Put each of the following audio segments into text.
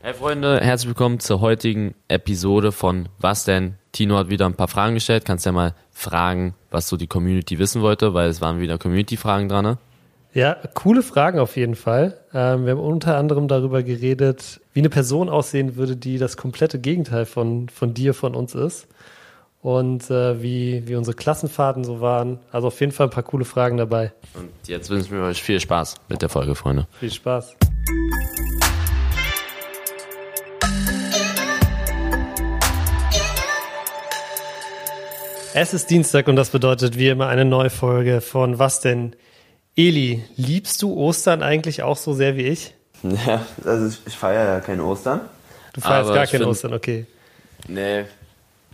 Hey Freunde, herzlich willkommen zur heutigen Episode von Was denn? Tino hat wieder ein paar Fragen gestellt. Kannst ja mal fragen, was so die Community wissen wollte, weil es waren wieder Community-Fragen dran. Ne? Ja, coole Fragen auf jeden Fall. Ähm, wir haben unter anderem darüber geredet, wie eine Person aussehen würde, die das komplette Gegenteil von, von dir, von uns ist. Und äh, wie, wie unsere Klassenfahrten so waren. Also auf jeden Fall ein paar coole Fragen dabei. Und jetzt wünschen wir euch viel Spaß mit der Folge, Freunde. Viel Spaß. Es ist Dienstag und das bedeutet wie immer eine neue Folge von Was denn? Eli, liebst du Ostern eigentlich auch so sehr wie ich? Ja, also ich, ich feiere ja kein Ostern. Du feierst gar kein find- Ostern, okay. Nee.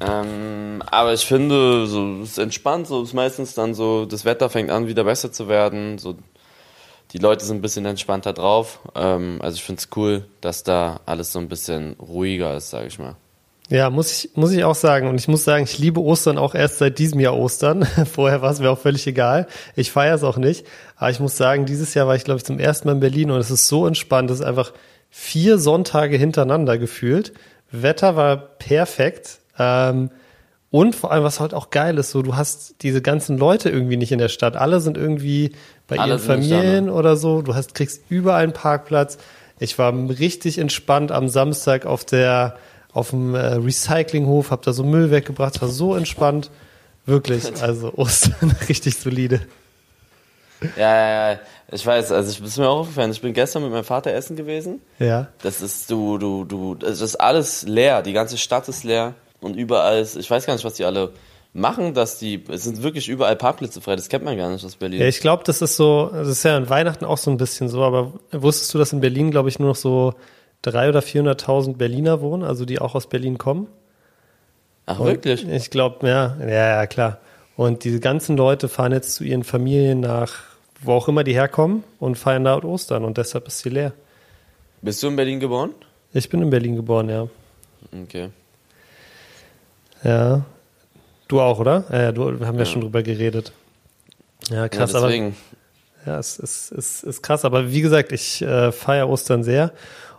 Ähm, aber ich finde, so, es ist entspannt, so ist meistens dann so, das Wetter fängt an, wieder besser zu werden. So, die Leute sind ein bisschen entspannter drauf. Ähm, also ich finde es cool, dass da alles so ein bisschen ruhiger ist, sage ich mal. Ja, muss ich, muss ich auch sagen. Und ich muss sagen, ich liebe Ostern auch erst seit diesem Jahr Ostern. Vorher war es mir auch völlig egal. Ich feiere es auch nicht. Aber ich muss sagen, dieses Jahr war ich, glaube ich, zum ersten Mal in Berlin und es ist so entspannt. Es ist einfach vier Sonntage hintereinander gefühlt. Wetter war perfekt. Ähm, und vor allem, was halt auch geil ist, so du hast diese ganzen Leute irgendwie nicht in der Stadt. Alle sind irgendwie bei Alle ihren da, Familien ne? oder so. Du hast, kriegst überall einen Parkplatz. Ich war richtig entspannt am Samstag auf der auf dem äh, Recyclinghof, hab da so Müll weggebracht, war so entspannt. Wirklich, also Ostern richtig solide. Ja, ja, ja. Ich weiß, also ich bin mir auch aufgefallen. Ich bin gestern mit meinem Vater essen gewesen. Ja. Das ist, du, du, du, es ist alles leer. Die ganze Stadt ist leer. Und überall ist, ich weiß gar nicht, was die alle machen, dass die, es sind wirklich überall Parkplätze frei. Das kennt man gar nicht aus Berlin. Ja, ich glaube, das ist so, das ist ja an Weihnachten auch so ein bisschen so, aber wusstest du, dass in Berlin, glaube ich, nur noch so drei oder 400.000 Berliner wohnen, also die auch aus Berlin kommen? Ach, Und wirklich? Ich glaube, ja, ja, ja, klar. Und diese ganzen Leute fahren jetzt zu ihren Familien nach, wo auch immer die herkommen und feiern da Ostern und deshalb ist sie leer. Bist du in Berlin geboren? Ich bin in Berlin geboren, ja. Okay. Ja. Du auch, oder? Ja, du, wir haben ja, schon drüber geredet. Ja, krass, ja, aber deswegen. ja, es ist, ist, ist krass. Aber wie gesagt, ich äh, feiere Ostern sehr.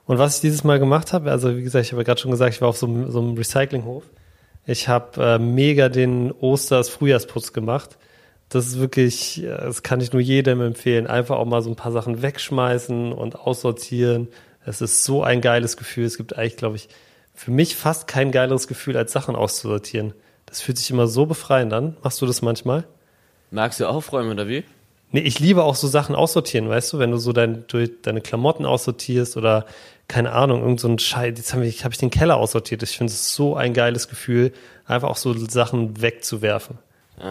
Und was ich dieses Mal gemacht habe, also wie gesagt, ich habe ja gerade schon gesagt, ich war auf so, einem- so einem Recyclinghof. Ich habe äh, mega den Osters-Frühjahrsputz gemacht. Das ist wirklich, äh, das kann ich nur jedem empfehlen. Einfach auch mal so ein paar Sachen wegschmeißen und aussortieren. Es ist so ein geiles Gefühl. Es gibt eigentlich, glaube ich, für mich fast kein geileres Gefühl, als Sachen auszusortieren. Das fühlt sich immer so befreiend an. Machst du das manchmal? Magst du aufräumen oder wie? Nee, ich liebe auch so Sachen aussortieren, weißt du, wenn du so dein, durch deine Klamotten aussortierst oder keine Ahnung, irgend so ein Scheiß, jetzt habe ich, hab ich den Keller aussortiert. Ich finde es so ein geiles Gefühl, einfach auch so Sachen wegzuwerfen.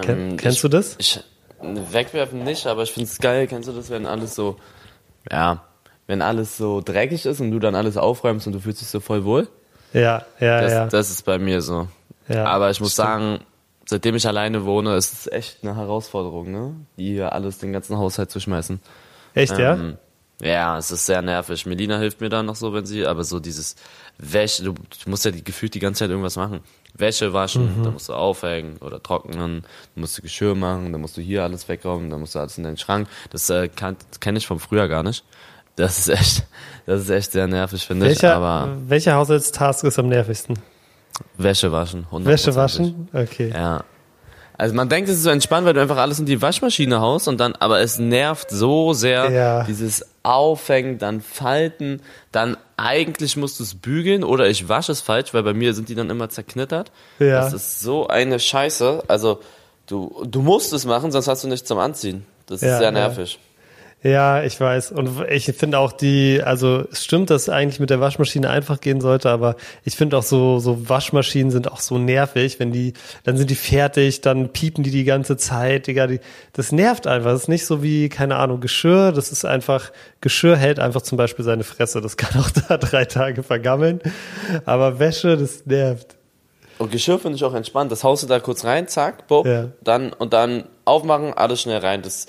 Ken, Ähm, kennst ich, du das? Ich, wegwerfen nicht, aber ich finde es geil. Kennst du das, wenn alles so, ja, wenn alles so dreckig ist und du dann alles aufräumst und du fühlst dich so voll wohl? Ja, ja, Das, ja. das ist bei mir so. ja aber ich muss stimmt. sagen, seitdem ich alleine wohne, ist es echt eine Herausforderung, ne? Die hier alles, den ganzen Haushalt zu schmeißen. Echt, ja? Ähm, ja, es ist sehr nervig. Melina hilft mir da noch so, wenn sie, aber so dieses Wäsche, du, du musst ja die, gefühlt die ganze Zeit irgendwas machen. Wäsche waschen, Mhm. da musst du aufhängen oder trocknen, dann musst du Geschirr machen, dann musst du hier alles wegräumen, dann musst du alles in den Schrank. Das äh, kenne ich vom früher gar nicht. Das ist echt, das ist echt sehr nervig, finde ich. Aber welcher Haushaltstask ist am nervigsten? Wäsche waschen, 100%. Wäsche waschen? Okay. Ja. Also man denkt, es ist so entspannt, weil du einfach alles in die Waschmaschine haust und dann, aber es nervt so sehr, Ja. dieses Aufhängen, dann Falten, dann eigentlich musst du es bügeln oder ich wasche es falsch, weil bei mir sind die dann immer zerknittert. Ja. Das ist so eine Scheiße. Also du, du musst es machen, sonst hast du nichts zum Anziehen. Das Ja, ist sehr nervig. Ja, ich weiß. Und ich finde auch die, also es stimmt, dass eigentlich mit der Waschmaschine einfach gehen sollte, aber ich finde auch so, so Waschmaschinen sind auch so nervig, wenn die, dann sind die fertig, dann piepen die die ganze Zeit, Digga, die, das nervt einfach. Das ist nicht so wie, keine Ahnung, Geschirr, das ist einfach, Geschirr hält einfach zum Beispiel seine Fresse, das kann auch da drei Tage vergammeln, aber Wäsche, das nervt. Und Geschirr finde ich auch entspannt. Das haust du da kurz rein, zack, bob, Ja. dann und dann aufmachen, alles schnell rein. Das,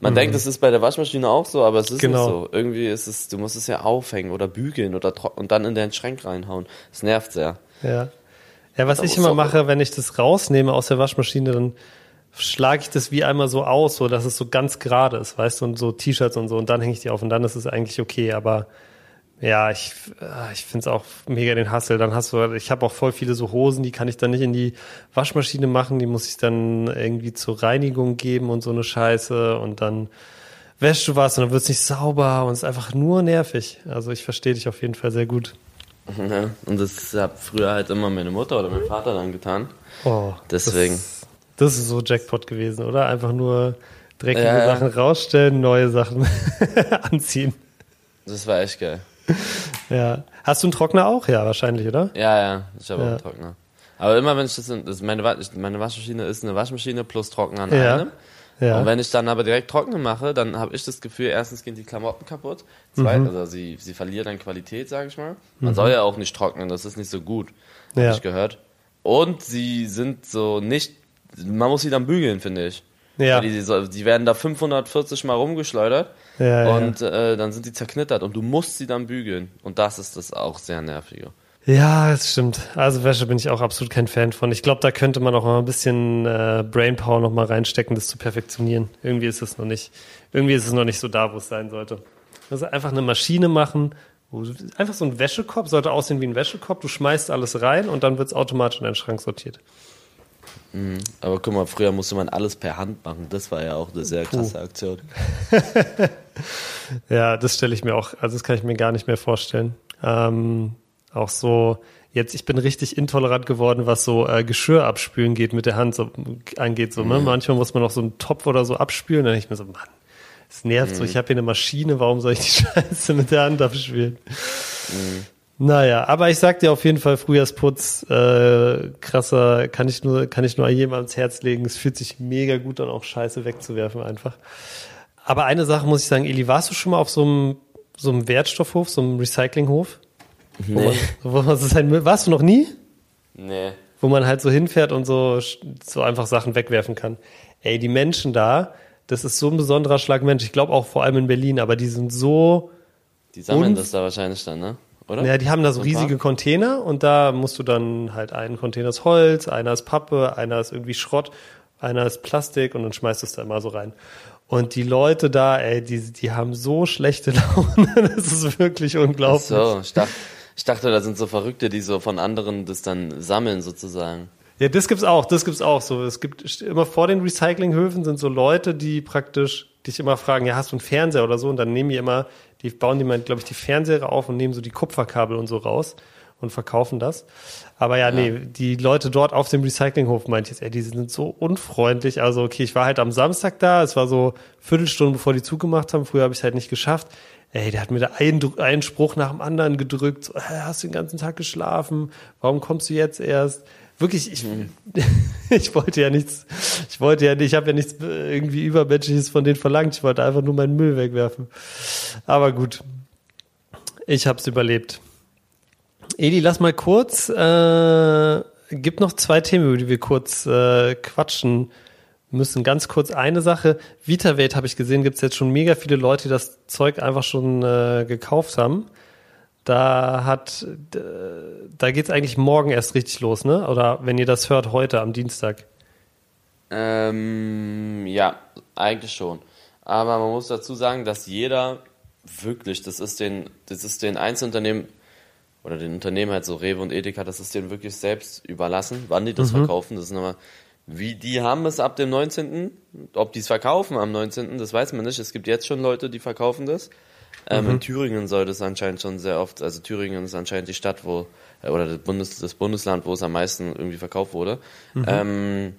man denkt, das ist bei der Waschmaschine auch so, aber es ist Mhm. Genau. nicht so. Irgendwie ist es, du musst es ja aufhängen oder bügeln oder und dann in den Schrank reinhauen. Das nervt sehr. Ja. Ja, was Da ich immer mache, wenn ich das rausnehme aus der Waschmaschine, dann schlage ich das wie einmal so aus, so dass es so ganz gerade ist, weißt du, und so T-Shirts und so, und dann hänge ich die auf und dann ist es eigentlich okay, aber Ja, ich, äh, ich finde es auch mega den Hassel. Dann hast du, ich habe auch voll viele so Hosen, die kann ich dann nicht in die Waschmaschine machen, die muss ich dann irgendwie zur Reinigung geben und so eine Scheiße und dann wäschst du was und dann wird es nicht sauber und es ist einfach nur nervig. Also ich verstehe dich auf jeden Fall sehr gut. Ja, und das hat früher halt immer meine Mutter oder mein Vater dann getan. Oh, Deswegen. Das, das ist so Jackpot gewesen, oder? Einfach nur dreckige Ja, ja. Sachen rausstellen, neue Sachen anziehen. Das war echt geil. Ja. Hast du einen Trockner auch? Ja, wahrscheinlich, oder? Ja, ja, ich habe auch Ja. einen Trockner. Aber immer wenn ich das, in- das meine, meine Waschmaschine ist eine Waschmaschine plus Trockner an Ja. einem. Ja. Und wenn ich dann aber direkt trocknen mache, dann habe ich das Gefühl, erstens gehen die Klamotten kaputt, Mhm. zweitens, also sie, sie verlieren an Qualität, sage ich mal. Man soll ja auch nicht trocknen, das ist nicht so gut, habe Ja. ich gehört. Und sie sind so nicht, man muss sie dann bügeln, finde ich. Ja. Die, so- die werden da 540 Mal rumgeschleudert Ja, ja. und äh, dann sind die zerknittert und du musst sie dann bügeln. Und das ist das auch sehr nervige. Ja, das stimmt. Also Wäsche bin ich auch absolut kein Fan von. Ich glaube, da könnte man auch mal ein bisschen äh, Brainpower noch mal reinstecken, das zu perfektionieren. Irgendwie ist es noch nicht, irgendwie ist es noch nicht so da, wo es sein sollte. Also einfach eine Maschine machen, einfach so ein Wäschekorb sollte aussehen wie ein Wäschekorb. Du schmeißt alles rein und dann wird es automatisch in deinen Schrank sortiert. Aber guck mal, früher musste man alles per Hand machen. Das war ja auch eine sehr krasse Aktion. Ja, das stelle ich mir auch, also das kann ich mir gar nicht mehr vorstellen. Ähm, auch so, jetzt, ich bin richtig intolerant geworden, was so äh, Geschirr abspülen geht mit der Hand so angeht. So, ne? Manchmal muss man noch so einen Topf oder so abspülen, dann denke ich mir so, Mann, es nervt so, ich habe hier eine Maschine, warum soll ich die Scheiße mit der Hand abspülen? Naja, aber ich sag dir auf jeden Fall, Frühjahrsputz, äh, krasser, kann ich nur, kann ich nur jedem ans Herz legen. Es fühlt sich mega gut an, auch Scheiße wegzuwerfen einfach. Aber eine Sache muss ich sagen, Eli, warst du schon mal auf so einem, so einem Wertstoffhof, so einem Recyclinghof? Wo man, wo man so sein Müll, warst du noch nie? Nee. Wo man halt so hinfährt und so, so einfach Sachen wegwerfen kann. Ey, die Menschen da, das ist so ein besonderer Schlag Mensch. Ich glaube auch vor allem in Berlin, aber die sind so, Die sammeln das da wahrscheinlich dann, ne? Oder? ja, die haben da so riesige Container und da musst du dann halt einen Container ist Holz, einer ist Pappe, einer ist irgendwie Schrott, einer ist Plastik und dann schmeißt du es da immer so rein. Und die Leute da, ey, die, die haben so schlechte Laune, das ist wirklich Ach unglaublich. so, ich dachte, ich dachte, da sind so Verrückte, die so von anderen das dann sammeln sozusagen. Ja, das gibt's auch, das gibt's auch so. Es gibt immer vor den Recyclinghöfen sind so Leute, die praktisch dich immer fragen, ja, hast du einen Fernseher oder so? Und dann nehmen die immer, die bauen die mal, glaube ich, die Fernseher auf und nehmen so die Kupferkabel und so raus und verkaufen das. Aber ja, nee, die Leute dort auf dem Recyclinghof meinte ich jetzt, ey, die sind so unfreundlich. Also, okay, ich war halt am Samstag da, es war so Viertelstunde, bevor die zugemacht haben. Früher habe ich es halt nicht geschafft. Ey, der hat mir da einen, einen Spruch nach dem anderen gedrückt. So, "Hä, hast du den ganzen Tag geschlafen? Warum kommst du jetzt erst? Wirklich, ich, ich wollte ja nichts, ich wollte ja nicht, ich habe ja nichts äh, irgendwie Übermenschliches von denen verlangt. Ich wollte einfach nur meinen Müll wegwerfen. Aber gut, ich habe es überlebt. Eli, lass mal kurz, äh, gibt noch zwei Themen, über die wir kurz äh, quatschen müssen. Ganz kurz eine Sache. VitaVate habe ich gesehen, gibt es jetzt schon mega viele Leute, die das Zeug einfach schon äh, gekauft haben. Da hat, da geht's eigentlich morgen erst richtig los, ne? Oder wenn ihr das hört, heute am Dienstag. Ähm, ja, eigentlich schon. Aber man muss dazu sagen, dass jeder wirklich, das ist den, das ist den Einzelunternehmen oder den Unternehmen halt so Rewe und Edeka, das ist denen wirklich selbst überlassen, wann die das verkaufen. Das ist nochmal, wie die haben es ab dem 19. Ob die es verkaufen am 19., das weiß man nicht. Es gibt jetzt schon Leute, die verkaufen das. Ähm, In Thüringen soll das anscheinend schon sehr oft, also Thüringen ist anscheinend die Stadt, wo, äh, oder das, Bundes, das Bundesland, wo es am meisten irgendwie verkauft wurde. Ähm,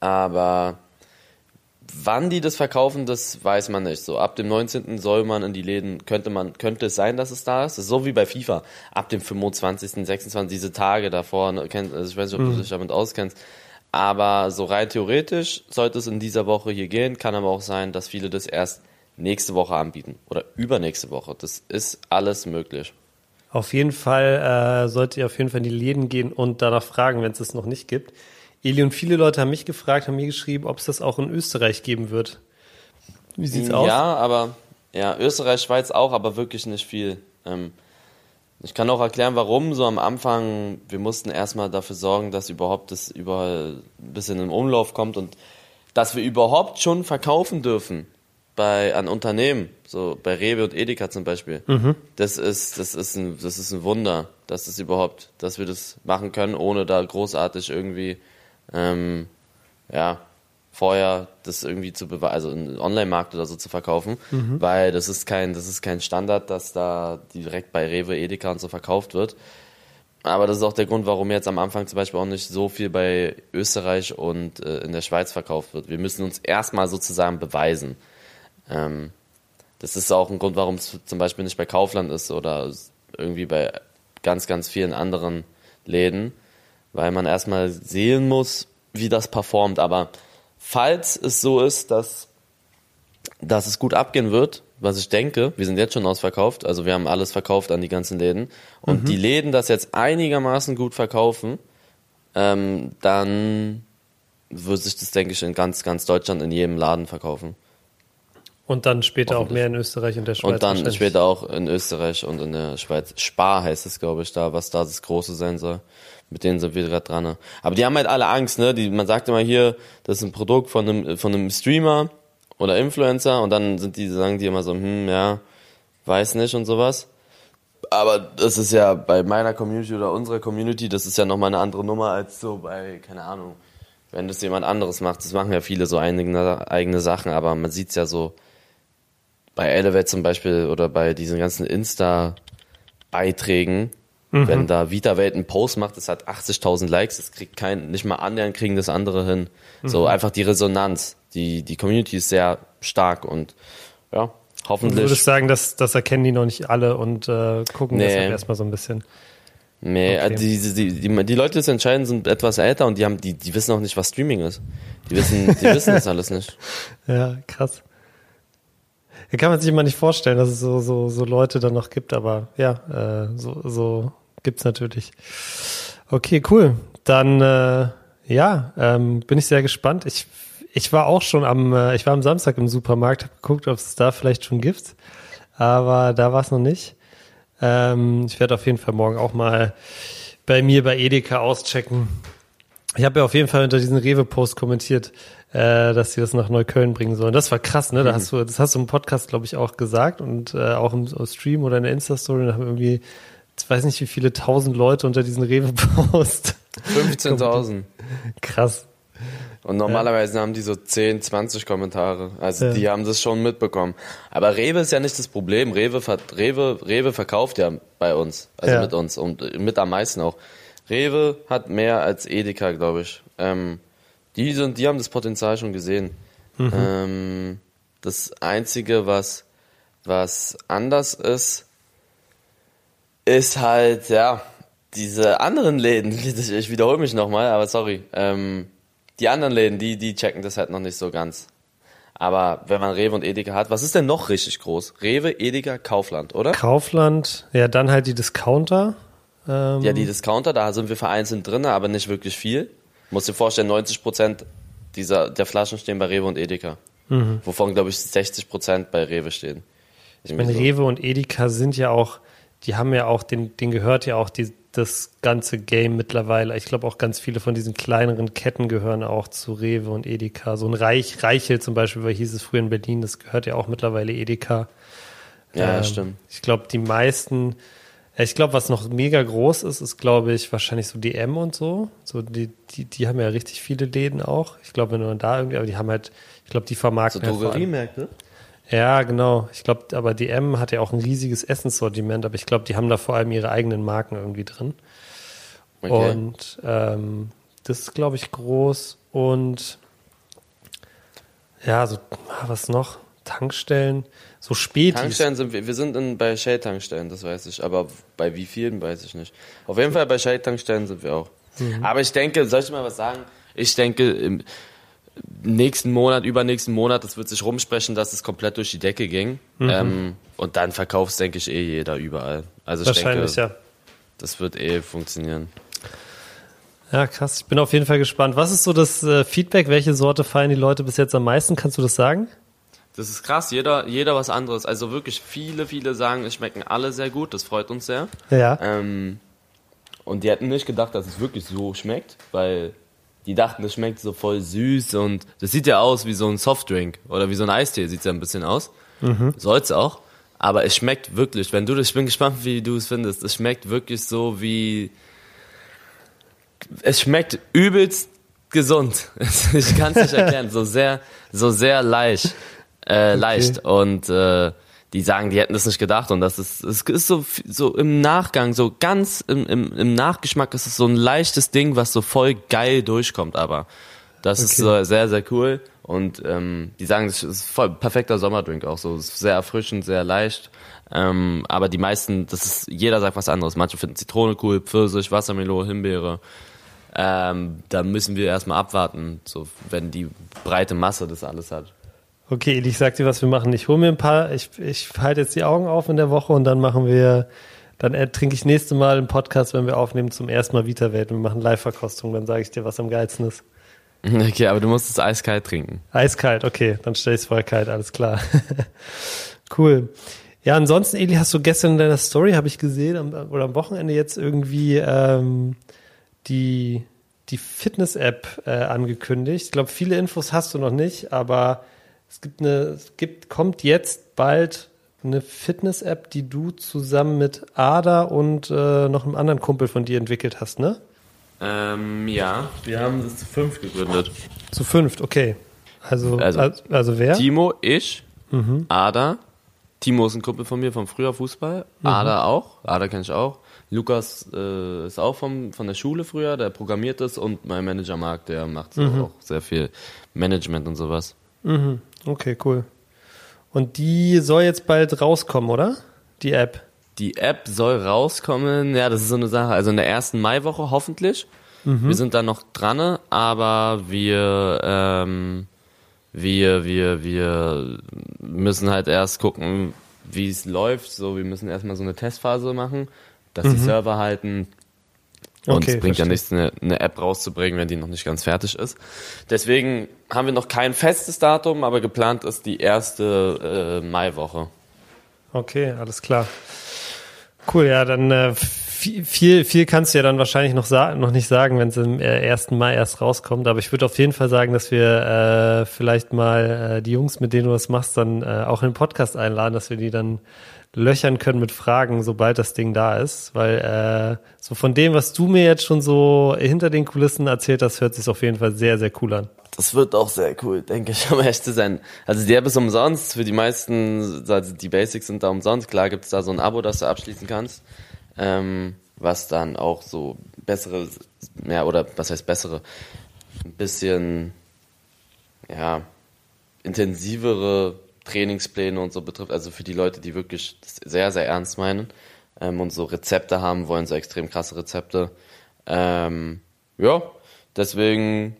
aber wann die das verkaufen, das weiß man nicht. So ab dem 19. soll man in die Läden, könnte man, könnte es sein, dass es da ist. Das ist so wie bei FIFA. Ab dem 25., 26. diese Tage davor, ne, also ich weiß nicht, ob du dich damit auskennst. Aber so rein theoretisch sollte es in dieser Woche hier gehen, kann aber auch sein, dass viele das erst nächste Woche anbieten oder übernächste Woche. Das ist alles möglich. Auf jeden Fall äh, solltet ihr auf jeden Fall in die Läden gehen und danach fragen, wenn es es noch nicht gibt. Eli und viele Leute haben mich gefragt, haben mir geschrieben, ob es das auch in Österreich geben wird. Wie sieht's aus? Ja, aber ja, Österreich, Schweiz auch, aber wirklich nicht viel. Ähm, ich kann auch erklären, warum. So am Anfang, wir mussten erstmal dafür sorgen, dass überhaupt das überall ein bisschen im Umlauf kommt und dass wir überhaupt schon verkaufen dürfen. Bei an Unternehmen, so bei Rewe und Edeka zum Beispiel, Mhm. das ist das ist ein das ist ein Wunder, dass das überhaupt, dass wir das machen können, ohne da großartig irgendwie ähm, ja vorher das irgendwie zu beweisen, also einen Online-Markt oder so zu verkaufen, Mhm. weil das ist kein das ist kein Standard, dass da direkt bei Rewe, Edeka und so verkauft wird. Aber das ist auch der Grund, warum jetzt am Anfang zum Beispiel auch nicht so viel bei Österreich und äh, in der Schweiz verkauft wird. Wir müssen uns erstmal sozusagen beweisen. Ähm, das ist auch ein Grund, warum es zum Beispiel nicht bei Kaufland ist oder irgendwie bei ganz, ganz vielen anderen Läden, weil man erstmal sehen muss, wie das performt. Aber falls es so ist, dass, dass es gut abgehen wird, was ich denke, wir sind jetzt schon ausverkauft, also wir haben alles verkauft an die ganzen Läden und die Läden das jetzt einigermaßen gut verkaufen, ähm, dann wird sich das, denke ich, in ganz, ganz Deutschland in jedem Laden verkaufen. Und dann später auch mehr in Österreich und der Schweiz. Und dann später auch in Österreich und in der Schweiz. Spar heißt es, glaube ich, da, was da das Große sein soll. Mit denen sind wir gerade dran. Ne? Aber die haben halt alle Angst, ne? Die, man sagt immer hier, das ist ein Produkt von einem, von einem Streamer oder Influencer und dann sind die, sagen die immer so, hm, ja, weiß nicht und sowas. Aber das ist ja bei meiner Community oder unserer Community, das ist ja nochmal eine andere Nummer als so bei, keine Ahnung, wenn das jemand anderes macht. Das machen ja viele so eigene, eigene Sachen, aber man sieht's ja so, bei Elevate zum Beispiel oder bei diesen ganzen Insta-Beiträgen, wenn da VitaWelt einen Post macht, das hat 80.000 Likes, das kriegt kein, nicht mal annähernd kriegen das andere hin. So einfach die Resonanz. Die, die Community ist sehr stark und ja, Du hoffentlich. würdest sagen, dass das erkennen die noch nicht alle und äh, gucken Nee. deshalb erstmal so ein bisschen. Nee, Okay. äh, die, die, die, die Leute, die das entscheiden, sind etwas älter und die haben, die, die wissen auch nicht, was Streaming ist. Die wissen, die wissen das alles nicht. Ja, krass. Kann man sich immer nicht vorstellen, dass es so, so, so Leute dann noch gibt, aber ja, äh, so, so gibt's natürlich. Okay, cool. Dann äh, ja, ähm, bin ich sehr gespannt. Ich, ich war auch schon am, äh, ich war am Samstag im Supermarkt, habe geguckt, ob es da vielleicht schon gibt, aber da war es noch nicht. Ähm, ich werde auf jeden Fall morgen auch mal bei mir bei Edeka auschecken. Ich habe ja auf jeden Fall unter diesen Rewe-Post kommentiert, äh, dass sie das nach Neukölln bringen sollen. Das war krass, ne? Da hast du, das hast du im Podcast, glaube ich, auch gesagt und äh, auch im Stream oder in der Insta-Story. Da haben irgendwie, ich weiß nicht, wie viele tausend Leute unter diesen Rewe-Post. 15.000. krass. Und normalerweise haben die so 10, 20 Kommentare. Also Ja. die haben das schon mitbekommen. Aber Rewe ist ja nicht das Problem. Rewe, Rewe, Rewe verkauft ja bei uns. Also Ja. mit uns. Und mit am meisten auch. Rewe hat mehr als Edeka, glaube ich. Ähm, die, sind, die haben das Potenzial schon gesehen. Ähm, das Einzige, was, was anders ist, ist halt, ja, diese anderen Läden, ich ich wiederhole mich nochmal, aber sorry, ähm, die anderen Läden, die, die checken das halt noch nicht so ganz. Aber wenn man Rewe und Edeka hat, was ist denn noch richtig groß? Rewe, Edeka, Kaufland, oder? Kaufland, ja, dann halt die Discounter. Ähm, Ja, die Discounter, da sind wir vereinzelt drin, aber nicht wirklich viel. Muss dir vorstellen, 90 Prozent dieser, der Flaschen stehen bei Rewe und Edeka. Wovon, glaube ich, 60 Prozent bei Rewe stehen. Ich meine, Rewe und Edeka sind ja auch, die haben ja auch, den, denen gehört ja auch die, das ganze Game mittlerweile. Ich glaube auch ganz viele von diesen kleineren Ketten gehören auch zu Rewe und Edeka. So ein Reich, Reichel zum Beispiel, weil hieß es früher in Berlin, das gehört ja auch mittlerweile Edeka. Ja, Ähm, stimmt. Ich glaube, die meisten, ich glaube, was noch mega groß ist, ist, glaube ich, wahrscheinlich so DM und so. So die, die, die haben ja richtig viele Läden auch. Ich glaube, wenn man da irgendwie, aber die haben halt, ich glaube, die So vermarkten halt vor allem- Drogeriemärkte? ja, genau. Ich glaube, aber DM hat ja auch ein riesiges Essenssortiment, aber ich glaube, die haben da vor allem ihre eigenen Marken irgendwie drin. Okay. Und ähm, das ist, glaube ich, groß. Und ja, so, was noch? Tankstellen, so Spätis. Tankstellen sind wir, wir sind in, bei Shell-Tankstellen, das weiß ich, aber bei wie vielen weiß ich nicht. Auf jeden Fall bei Shell-Tankstellen sind wir auch. Aber ich denke, soll ich mal was sagen? Ich denke, im nächsten Monat, übernächsten Monat, das wird sich rumsprechen, dass es komplett durch die Decke ging. Ähm, und dann verkauft denke ich, eh jeder überall. Also ich Wahrscheinlich, denke, ja. das wird eh funktionieren. Ja, krass. Ich bin auf jeden Fall gespannt. Was ist so das äh, Feedback? Welche Sorte feiern die Leute bis jetzt am meisten? Kannst du das sagen? Das ist krass, jeder, jeder was anderes. Also wirklich viele, viele sagen, es schmecken alle sehr gut, das freut uns sehr. Ja. Ähm, und die hätten nicht gedacht, dass es wirklich so schmeckt, weil die dachten, das schmeckt so voll süß und das sieht ja aus wie so ein Softdrink oder wie so ein Eistee, sieht ja ein bisschen aus. Mhm. Soll's auch. Aber es schmeckt wirklich, wenn du das, ich bin gespannt, wie du es findest, es schmeckt wirklich so wie, es schmeckt übelst gesund. Ich kann es nicht erklären, so sehr, so sehr leicht, äh, okay. leicht. Und äh, die sagen, die hätten das nicht gedacht. Und das ist, es ist so, so im Nachgang, so ganz im, im, im Nachgeschmack ist es so ein leichtes Ding, was so voll geil durchkommt, aber das okay. ist so sehr, sehr cool. Und ähm, die sagen, es ist voll perfekter Sommerdrink auch. So, ist sehr erfrischend, sehr leicht, ähm, aber die meisten, das ist, jeder sagt was anderes, manche finden Zitrone cool, Pfirsich, Wassermelone, Himbeere, ähm, da müssen wir erstmal abwarten, so wenn die breite Masse das alles hat. Okay, ich sag dir, was wir machen. Ich hole mir ein paar, ich, ich halte jetzt die Augen auf in der Woche und dann machen wir, dann trinke ich nächste Mal einen Podcast, wenn wir aufnehmen, zum ersten Mal Vita-Welt. Wir machen Live-Verkostung, dann sage ich dir, was am geilsten ist. Okay, aber du musst es eiskalt trinken. Eiskalt, okay, dann stell ich es vorher kalt, alles klar. cool. Ja, ansonsten, Eli, hast du gestern in deiner Story, habe ich gesehen, am, oder am Wochenende jetzt irgendwie ähm, die, die Fitness-App äh, angekündigt. Ich glaube, viele Infos hast du noch nicht, aber es gibt eine, es gibt, kommt jetzt bald eine Fitness-App, die du zusammen mit Ada und äh, noch einem anderen Kumpel von dir entwickelt hast, ne? Ähm, ja, wir haben das zu fünf gegründet. Zu fünft, okay. Also, also, also, also wer? Timo, ich, mhm. Ada. Timo ist ein Kumpel von mir vom früher Fußball. Mhm. Ada auch. Ada kenne ich auch. Lukas äh, ist auch vom, von der Schule früher, der programmiert das und mein Manager Marc, der macht so mhm. auch sehr viel Management und sowas. Mhm. Okay, cool. Und die soll jetzt bald rauskommen, oder? Die App. Die App soll rauskommen, ja, das ist so eine Sache. Also in der ersten Maiwoche hoffentlich. Mhm. Wir sind da noch dran, aber wir, ähm, wir, wir, wir müssen halt erst gucken, wie es läuft. So, wir müssen erstmal so eine Testphase machen, dass mhm. die Server halten, und okay, es bringt verstehe. ja nichts, eine, eine, App rauszubringen, wenn die noch nicht ganz fertig ist. Deswegen haben wir noch kein festes Datum, aber geplant ist die erste äh, Maiwoche. Okay, alles klar. Cool, ja, dann äh, viel, viel kannst du ja dann wahrscheinlich noch, noch nicht sagen, wenn es im äh, 1. Mai erst rauskommt. Aber ich würde auf jeden Fall sagen, dass wir äh, vielleicht mal äh, die Jungs, mit denen du das machst, dann äh, auch in den Podcast einladen, dass wir die dann löchern können mit Fragen, sobald das Ding da ist. Weil äh, so von dem, was du mir jetzt schon so hinter den Kulissen erzählt hast, hört sich auf jeden Fall sehr, sehr cool an. Das wird auch sehr cool, denke ich, um ehrlich zu sein. Also die App ist umsonst, für die meisten, also die Basics sind da umsonst. Klar gibt es da so ein Abo, das du abschließen kannst, ähm, was dann auch so bessere, ja, oder was heißt bessere, ein bisschen, ja, intensivere Trainingspläne und so betrifft, also für die Leute, die wirklich das sehr, sehr ernst meinen ähm, und so Rezepte haben wollen, so extrem krasse Rezepte. Ähm, ja, deswegen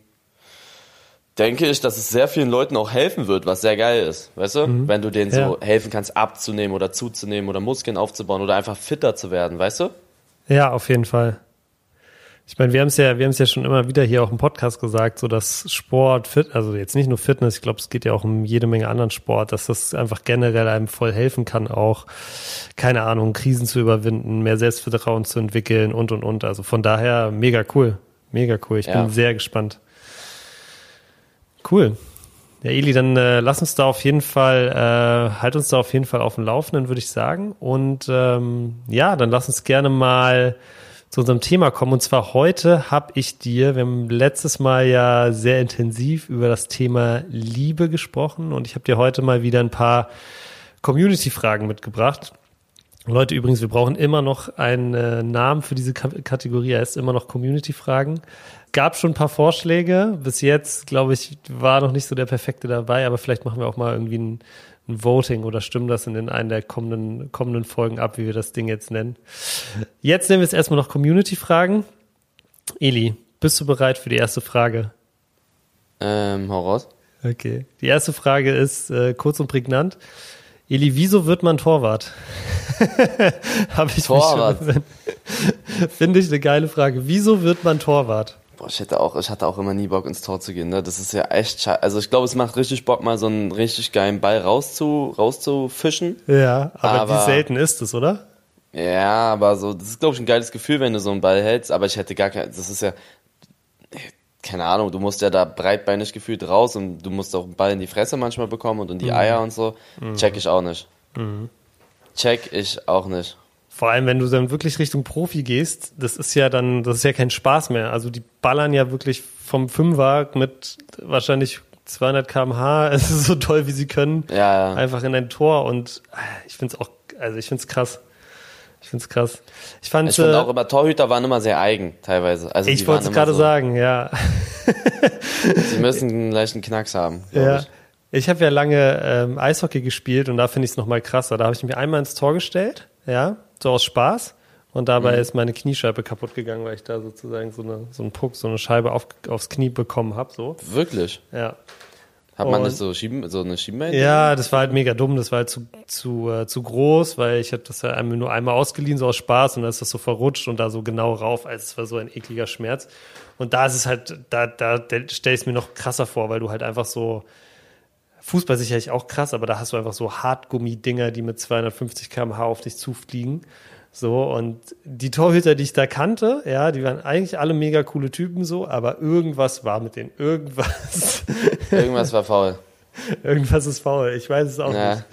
denke ich, dass es sehr vielen Leuten auch helfen wird, was sehr geil ist, weißt du? Mhm. Wenn du denen ja. so helfen kannst, abzunehmen oder zuzunehmen oder Muskeln aufzubauen oder einfach fitter zu werden, weißt du? Ja, auf jeden Fall. Ich meine, wir haben es ja, wir haben es ja schon immer wieder hier auch im Podcast gesagt, so dass Sport, fit, also jetzt nicht nur Fitness, ich glaube, es geht ja auch um jede Menge anderen Sport, dass das einfach generell einem voll helfen kann, auch keine Ahnung, Krisen zu überwinden, mehr Selbstvertrauen zu entwickeln und und und. Also von daher mega cool, mega cool. Ich ja. bin sehr gespannt. Cool. Ja, Eli, dann äh, lass uns da auf jeden Fall, äh, halt uns da auf jeden Fall auf dem Laufenden, würde ich sagen. Und ähm, ja, dann lass uns gerne mal zu unserem Thema kommen. Und zwar heute habe ich dir, wir haben letztes Mal ja sehr intensiv über das Thema Liebe gesprochen und ich habe dir heute mal wieder ein paar Community-Fragen mitgebracht. Leute, übrigens, wir brauchen immer noch einen äh, Namen für diese K Kategorie. Er ist immer noch Community-Fragen. Gab schon ein paar Vorschläge. Bis jetzt, glaube ich, war noch nicht so der perfekte dabei, aber vielleicht machen wir auch mal irgendwie ein ein Voting oder stimmen das in den einen der kommenden, kommenden Folgen ab, wie wir das Ding jetzt nennen. Jetzt nehmen wir es erstmal noch Community-Fragen. Eli, bist du bereit für die erste Frage? Ähm, hau raus. Okay. Die erste Frage ist äh, kurz und prägnant. Eli, wieso wird man Torwart? Habe ich Torwart. Finde ich eine geile Frage. Wieso wird man Torwart? Boah, ich hätte auch, ich hatte auch immer nie Bock ins Tor zu gehen. Ne? Das ist ja echt scheiße. Also ich glaube, es macht richtig Bock, mal so einen richtig geilen Ball rauszu, rauszufischen. Ja, aber, aber wie selten ist es, oder? Ja, aber so, das ist, glaube ich, ein geiles Gefühl, wenn du so einen Ball hältst, aber ich hätte gar kein, das ist ja, keine Ahnung, du musst ja da breitbeinig gefühlt raus und du musst auch einen Ball in die Fresse manchmal bekommen und in die Eier und so. Check ich auch nicht. Check ich auch nicht. Vor allem, wenn du dann wirklich Richtung Profi gehst, das ist ja dann, das ist ja kein Spaß mehr. Also die ballern ja wirklich vom Fünfer mit wahrscheinlich 200 km/h, es ist so toll, wie sie können, Ja, ja. einfach in ein Tor und äh, ich finde es auch, also ich finde es krass. Ich finde es krass. Ich fand, Ich äh, auch immer, Torhüter waren immer sehr eigen, teilweise. Also ich wollte es gerade so, sagen, ja. Sie müssen einen leichten Knacks haben, Ja. ich. Ich habe ja lange ähm, Eishockey gespielt und da finde ich es nochmal krasser. Da habe ich mir einmal ins Tor gestellt, ja, so aus Spaß. Und dabei Mhm. ist meine Kniescheibe kaputt gegangen, weil ich da sozusagen so, eine, so einen Puck, so eine Scheibe auf, aufs Knie bekommen habe. So. Wirklich? Ja. Hat man Und- nicht so, schieben, so eine Schienbein? ja, das war halt mega dumm. Das war halt zu, zu, äh, zu groß, weil ich habe das einmal nur einmal ausgeliehen, so aus Spaß. Und dann ist das so verrutscht und da so genau rauf. Also es war so ein ekliger Schmerz. Und da ist es halt, da, da stelle ich es mir noch krasser vor, weil du halt einfach so Fußball sicherlich auch krass, aber da hast du einfach so Hartgummi-Dinger, die mit 250 km/h auf dich zufliegen. So, und die Torhüter, die ich da kannte, ja, die waren eigentlich alle mega coole Typen so, aber irgendwas war mit denen. Irgendwas, Irgendwas war faul. irgendwas ist faul. Ich weiß es auch Ja. nicht.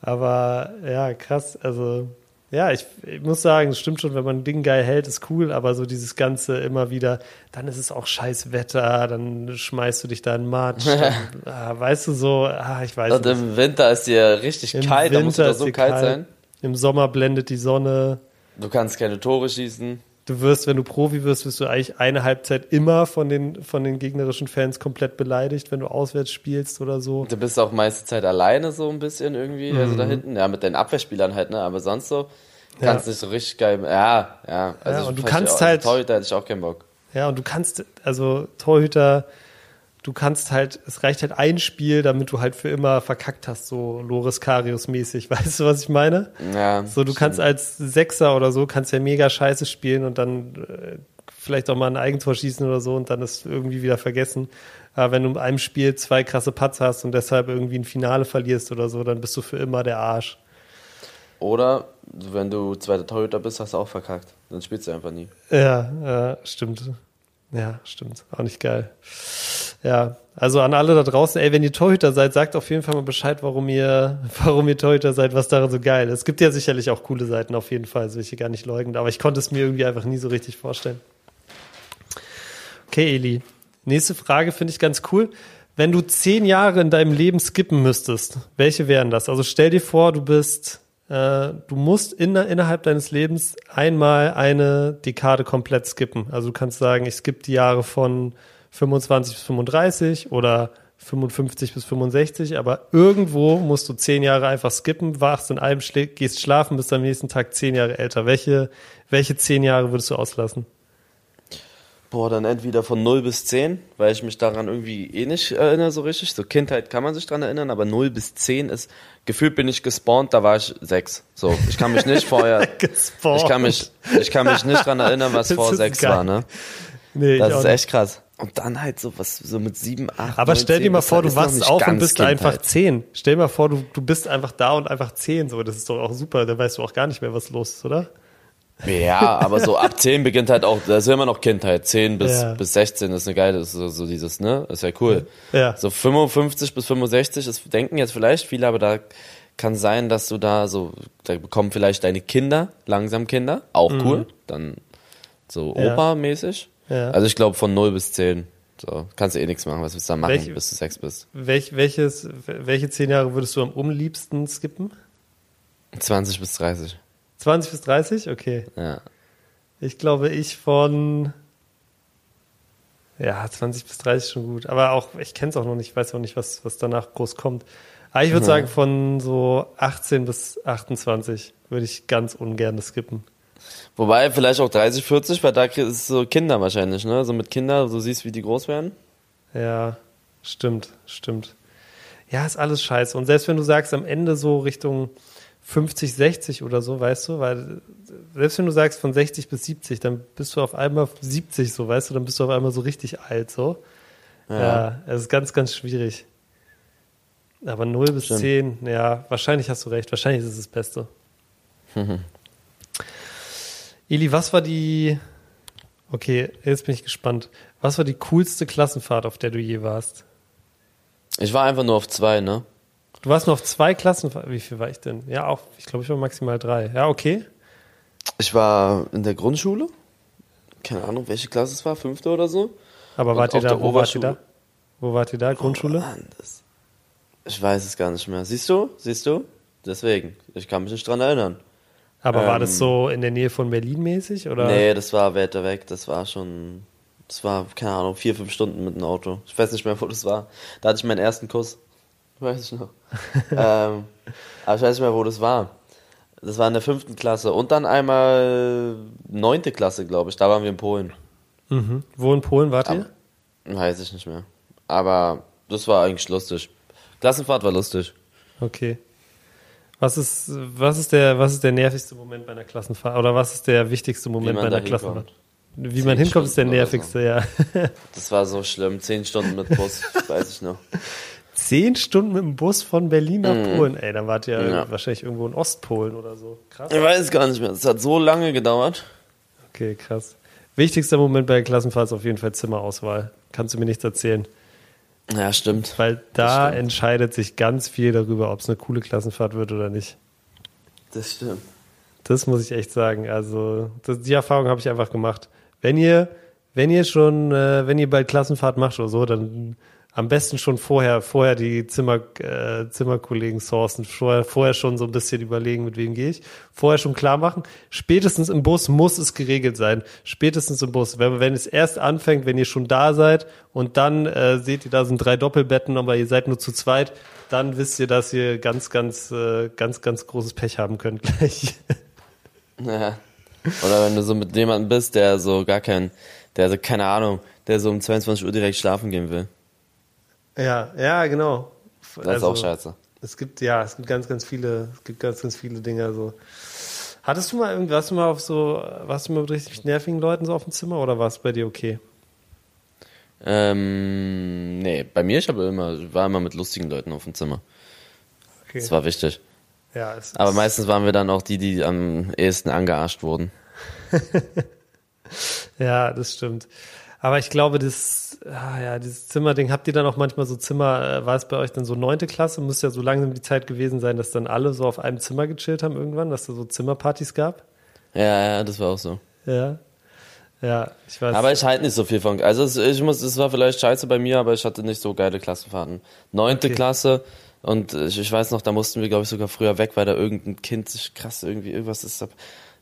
Aber ja, krass. Also, ja, ich, ich muss sagen, es stimmt schon, wenn man ein Ding geil hält, ist cool, aber so dieses Ganze immer wieder, dann ist es auch scheiß Wetter, dann schmeißt du dich da in Matsch. Dann, ah, weißt du so, ah, ich weiß Und nicht. im Winter ist dir richtig Im kalt, da muss es so dir kalt, sein. Im Sommer blendet die Sonne. Du kannst keine Tore schießen. Du wirst, wenn du Profi wirst, wirst du eigentlich eine Halbzeit immer von den, von den gegnerischen Fans komplett beleidigt, wenn du auswärts spielst oder so. Du bist auch meiste Zeit alleine so ein bisschen irgendwie, also Mhm. da hinten. Ja, mit deinen Abwehrspielern halt, ne? Aber sonst so kannst nicht so richtig geil. Ja, ja. Also Ja, und du kannst auch, halt- Torhüter hätte ich auch keinen Bock. Ja, und du kannst, also Torhüter, du kannst halt, es reicht halt ein Spiel, damit du halt für immer verkackt hast, so Loris Karius-mäßig. Weißt du, was ich meine? Ja. So, du kannst als Sechser oder so, kannst ja mega scheiße spielen und dann äh, vielleicht auch mal ein Eigentor schießen oder so und dann ist irgendwie wieder vergessen. Aber wenn du in einem Spiel zwei krasse Putts hast und deshalb irgendwie ein Finale verlierst oder so, dann bist du für immer der Arsch. Oder wenn du zweiter Torhüter bist, hast du auch verkackt. Dann spielst du einfach nie. Ja, ja, stimmt. Ja, stimmt. Auch nicht geil. Ja, also an alle da draußen, ey, wenn ihr Torhüter seid, sagt auf jeden Fall mal Bescheid, warum ihr, warum ihr Torhüter seid, was daran so geil ist. Es gibt ja sicherlich auch coole Seiten auf jeden Fall, das will ich hier gar nicht leugnen, aber ich konnte es mir irgendwie einfach nie so richtig vorstellen. Okay, Eli. Nächste Frage finde ich ganz cool. Wenn du zehn Jahre in deinem Leben skippen müsstest, welche wären das? Also stell dir vor, du bist, äh, du musst in, innerhalb deines Lebens einmal eine Dekade komplett skippen. Also du kannst sagen, ich skippe die Jahre von 25 bis 35 oder 55 bis 65, aber irgendwo musst du zehn Jahre einfach skippen, wachst in allem, schla gehst schlafen, bist am nächsten Tag zehn Jahre älter. Welche, welche zehn Jahre würdest du auslassen? Boah, dann entweder von 0 bis 10, weil ich mich daran irgendwie eh nicht erinnere so richtig. So Kindheit kann man sich dran erinnern, aber 0 bis 10 ist, gefühlt bin ich gespawnt, da war ich 6. So, ich kann mich nicht vorher, ich kann mich, ich kann mich nicht dran erinnern, was Das vor ist 6 geil. war, ne? Nee, Das ist echt krass. Und dann halt so was, so mit 7, 8, Aber 9, stell dir 10, mal vor, du wachst auf und bist Kindheit. einfach zehn. Stell dir mal vor, du, du bist einfach da und einfach zehn. So, das ist doch auch super. Da weißt du auch gar nicht mehr, was los ist, oder? Ja, aber so ab 10 beginnt halt auch, das ist ja immer noch Kindheit. 10 bis, Ja. bis 16 ist eine geile, ist so, so dieses, ne? Ist ja cool. Ja. So 55 bis 65 ist, denken jetzt vielleicht viele, aber da kann sein, dass du da so, da bekommen vielleicht deine Kinder, langsam Kinder, auch cool. Dann so Mhm. Ja. Ja. Also ich glaube von 0 bis 10. So, kannst du eh nichts machen, was willst du da machen, Welche- bis du 6 bist. Welch, welches, welche zehn Jahre würdest du am unliebsten skippen? 20 bis 30. 20 bis 30? Okay. Ja. Ich glaube, ich von. Ja, 20 bis 30 schon gut. Aber auch, ich kenne es auch noch nicht, ich weiß auch nicht, was, was danach groß kommt. Aber ich würde Ja. sagen, von so 18 bis 28 würde ich ganz ungern skippen. Wobei, vielleicht auch 30, 40, weil da ist es so Kinder wahrscheinlich, ne? So mit Kindern, so siehst, wie die groß werden. Ja, stimmt, stimmt. Ja, ist alles scheiße. Und selbst wenn du sagst, am Ende so Richtung 50, 60 oder so, weißt du, weil selbst wenn du sagst von 60 bis 70, dann bist du auf einmal 70 so, weißt du, dann bist du auf einmal so richtig alt so. Ja, es ist ganz, ganz schwierig. Aber 0 bis Stimmt. 10, ja, wahrscheinlich hast du recht, wahrscheinlich ist es das Beste. Eli, was war die Okay, jetzt bin ich gespannt. Was war die coolste Klassenfahrt, auf der du je warst? Ich war einfach nur auf zwei, ne? Du warst nur auf zwei Klassenfahrten. Wie viel war ich denn? Ja, auch, ich glaube, ich war maximal drei. Ja, okay. Ich war in der Grundschule. Keine Ahnung, welche Klasse es war, fünfte oder so. Aber wart ihr da, wo wart ihr da? Wo wart ihr da? Grundschule? Mann, das, ich weiß es gar nicht mehr. Siehst du? Siehst du? Deswegen. Ich kann mich nicht dran erinnern. Aber war ähm, das so in der Nähe von Berlin mäßig? Oder? Nee, das war weiter weg. Das war schon. Das war, keine Ahnung, vier, fünf Stunden mit dem Auto. Ich weiß nicht mehr, wo das war. Da hatte ich meinen ersten Kuss. Weiß ich noch. ähm, aber ich weiß nicht mehr, wo das war. Das war in der fünften Klasse. Und dann einmal neunte Klasse, glaube ich. Da waren wir in Polen. Mhm. Wo in Polen wart ihr? Weiß ich nicht mehr. Aber das war eigentlich lustig. Klassenfahrt war lustig. Okay. Was ist, was ist der, was ist der nervigste Moment bei einer Klassenfahrt? Oder was ist der wichtigste Moment bei einer Klassenfahrt? Wie Zehn man hinkommt, ist der Stunden nervigste, ja. Das war so schlimm. Zehn Stunden mit Bus, weiß ich noch. Zehn Stunden mit dem Bus von Berlin nach Mhm. Polen. Ey, dann wart ihr Ja. wahrscheinlich irgendwo in Ostpolen oder so. Krass. Ich weiß es gar nicht mehr. Es hat so lange gedauert. Okay, krass. Wichtigster Moment bei der Klassenfahrt ist auf jeden Fall Zimmerauswahl. Kannst du mir nichts erzählen. Ja, stimmt. Weil da stimmt. entscheidet sich ganz viel darüber, ob es eine coole Klassenfahrt wird oder nicht. Das stimmt. Das muss ich echt sagen. Also, das, die Erfahrung habe ich einfach gemacht. Wenn ihr, wenn ihr schon, äh, wenn ihr bald Klassenfahrt macht oder so, dann am besten schon vorher, vorher die Zimmer, äh, Zimmerkollegen sourcen, vorher, vorher schon so ein bisschen überlegen, mit wem gehe ich. Vorher schon klar machen. Spätestens im Bus muss es geregelt sein. Spätestens im Bus. Wenn, wenn es erst anfängt, wenn ihr schon da seid und dann äh, seht ihr, da sind drei Doppelbetten, aber ihr seid nur zu zweit, dann wisst ihr, dass ihr ganz, ganz, äh, ganz, ganz großes Pech haben könnt gleich. Ja. Oder wenn du so mit jemandem bist, der so gar kein, der so, keine Ahnung, der so um 22 Uhr direkt schlafen gehen will. Ja, ja, genau. Das Also, ist auch scheiße. Es gibt, ja, es gibt ganz, ganz viele, es gibt ganz, ganz viele Dinge. Also. Hattest du mal irgendwie, warst du mal auf so, warst du mal mit richtig nervigen Leuten so auf dem Zimmer oder war es bei dir okay? Ähm, nee, bei mir, ich habe immer, war immer mit lustigen Leuten auf dem Zimmer. Okay. Das war wichtig. ja, es Aber ist- meistens waren wir dann auch die, die am ehesten angearscht wurden. Ja, das stimmt. Aber ich glaube, das, ah, ja, dieses Zimmerding, habt ihr dann auch manchmal so Zimmer, äh, war es bei euch dann so neunte Klasse? Muss ja so langsam die Zeit gewesen sein, dass dann alle so auf einem Zimmer gechillt haben irgendwann, dass da so Zimmerpartys gab? Ja, ja, das war auch so. Ja. Ja, ich weiß. Aber ich halte nicht so viel von. Also ich muss, es war vielleicht scheiße bei mir, aber ich hatte nicht so geile Klassenfahrten. Neunte Okay. Klasse und ich, ich weiß noch, da mussten wir glaube ich sogar früher weg, weil da irgendein Kind sich krass irgendwie irgendwas ist.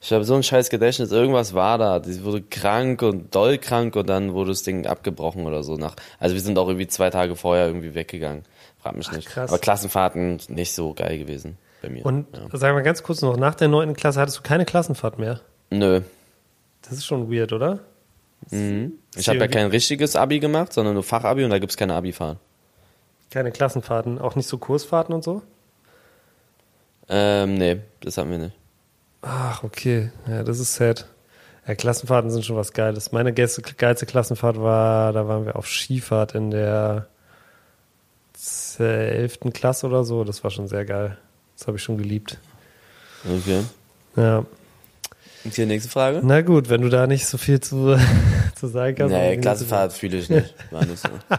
Ich habe so ein scheiß Gedächtnis, irgendwas war da. Die wurde krank und doll krank und dann wurde das Ding abgebrochen oder so nach. Also wir sind auch irgendwie zwei Tage vorher irgendwie weggegangen. Frag mich nicht. krass. Aber Klassenfahrten nicht so geil gewesen bei mir. Und ja. sag mal ganz kurz noch, nach der neunten Klasse hattest du keine Klassenfahrt mehr? Nö. Das ist schon weird, oder? Mhm. Ich habe ja kein richtiges Abi gemacht, sondern nur Fachabi und da gibt's keine Abi-Fahren. Keine Klassenfahrten, auch nicht so Kursfahrten und so? Ähm, nee, das hatten wir nicht. Ach, okay. Ja, das ist sad. Ja, Klassenfahrten sind schon was Geiles. Meine geilste, geilste Klassenfahrt war, da waren wir auf Skifahrt in der 11. Klasse oder so. Das war schon sehr geil. Das habe ich schon geliebt. Okay. Ja. Okay, nächste Frage. Na gut, wenn du da nicht so viel zu, zu sagen kannst. Nee, Klassenfahrt fühle ich nicht. War nicht so.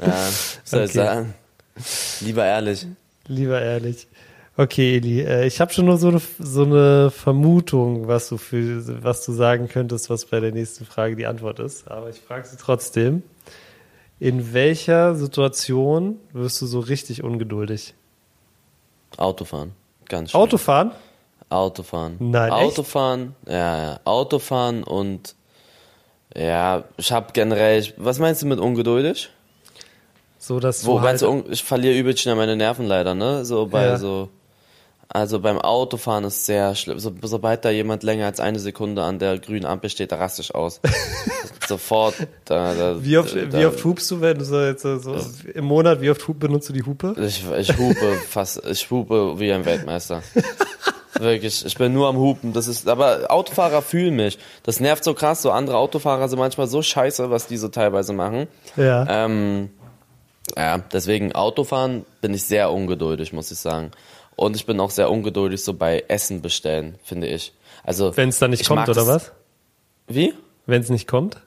Ja, was soll ich Okay. sagen? Lieber ehrlich. Lieber ehrlich. Okay, Eli, äh, ich habe schon nur so eine, so eine Vermutung, was du, für, was du sagen könntest, was bei der nächsten Frage die Antwort ist. Aber ich frage sie trotzdem. In welcher Situation wirst du so richtig ungeduldig? Autofahren. Ganz schön. Autofahren? Autofahren. Nein, echt? Autofahren, ja, ja. Autofahren und ja, ich habe generell, was meinst du mit ungeduldig? So, dass Wo du halt, du, ich verliere übel schnell meine Nerven leider, ne? So bei Ja. so, also beim Autofahren ist sehr schlimm. So, sobald da jemand länger als eine Sekunde an der grünen Ampel steht, da raste ich aus. Sofort. Da, da, wie oft, da, wie oft hupst du, wenn du so jetzt so, im Monat, wie oft benutzt du die Hupe? Ich, ich hupe fast, ich hupe wie ein Weltmeister. Wirklich, ich bin nur am Hupen. Das ist, aber Autofahrer fühlen mich. Das nervt so krass. So andere Autofahrer sind manchmal so scheiße, was die so teilweise machen. Ja. Ähm, ja, deswegen Autofahren bin ich sehr ungeduldig, muss ich sagen. Und ich bin auch sehr ungeduldig so bei Essen bestellen, finde ich. Also Wenn es dann nicht ich kommt, oder was? Wie? Wenn es nicht kommt?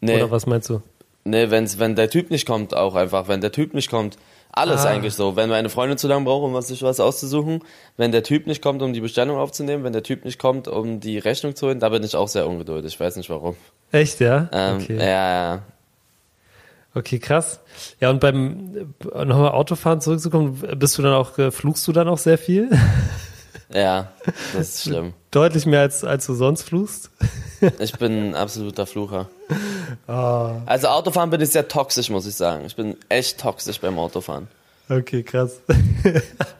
Nee, Oder was meinst du? nee wenn's, wenn der Typ nicht kommt, auch einfach. Wenn der Typ nicht kommt, alles Ah. eigentlich so. Wenn meine Freundin zu lange braucht, um was, sich was auszusuchen, wenn der Typ nicht kommt, um die Bestellung aufzunehmen, wenn der Typ nicht kommt, um die Rechnung zu holen, da bin ich auch sehr ungeduldig. Ich weiß nicht warum. Echt, ja? Ähm, okay. Ja, ja. Okay, krass. Ja, und beim nochmal Autofahren zurückzukommen, bist du dann auch, äh, flugst du dann auch sehr viel? Ja, das ist schlimm. Deutlich mehr als, als du sonst flugst? Ich bin ein absoluter Flucher. Ah, Also Autofahren bin ich sehr toxisch, muss ich sagen. Ich bin echt toxisch beim Autofahren. okay, krass.